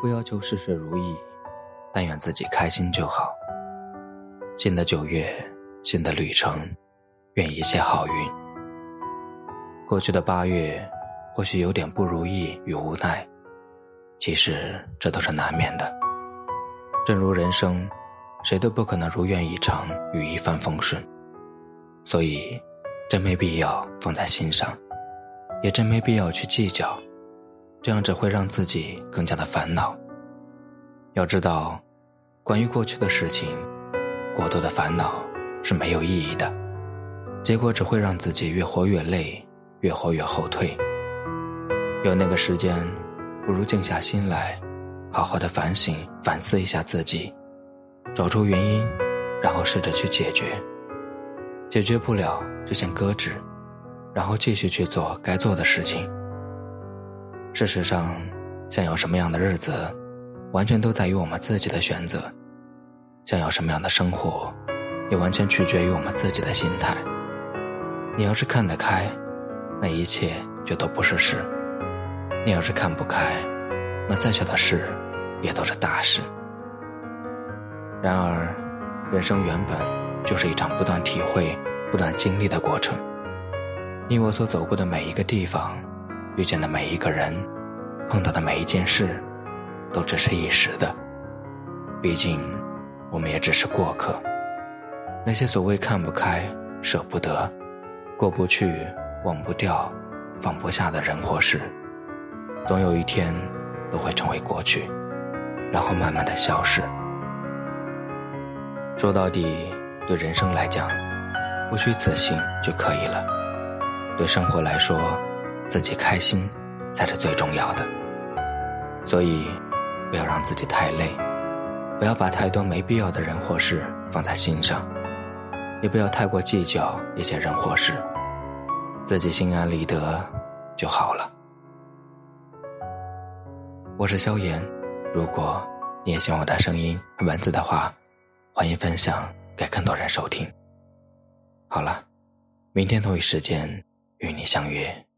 不要求事事如意，但愿自己开心就好。新的九月，新的旅程，愿一切好运。过去的八月，或许有点不如意与无奈，其实这都是难免的。正如人生，谁都不可能如愿以偿与一帆风顺，所以真没必要放在心上，也真没必要去计较，这样只会让自己更加的烦恼。要知道，关于过去的事情。过多的烦恼是没有意义的，结果只会让自己越活越累，越活越后退。有那个时间，不如静下心来，好好的反省、反思一下自己，找出原因，然后试着去解决。解决不了就先搁置，然后继续去做该做的事情。事实上，想要什么样的日子，完全都在于我们自己的选择。想要什么样的生活，也完全取决于我们自己的心态。你要是看得开，那一切就都不是事；你要是看不开，那再小的事也都是大事。然而，人生原本就是一场不断体会、不断经历的过程。你我所走过的每一个地方，遇见的每一个人，碰到的每一件事，都只是一时的。毕竟。我们也只是过客，那些所谓看不开、舍不得、过不去、忘不掉、放不下的人或事，总有一天都会成为过去，然后慢慢的消失。说到底，对人生来讲，不虚此行就可以了；对生活来说，自己开心才是最重要的。所以，不要让自己太累。不要把太多没必要的人或事放在心上，也不要太过计较一些人或事，自己心安理得就好了。我是萧炎，如果你也喜欢我的声音和文字的话，欢迎分享给更多人收听。好了，明天同一时间与你相约。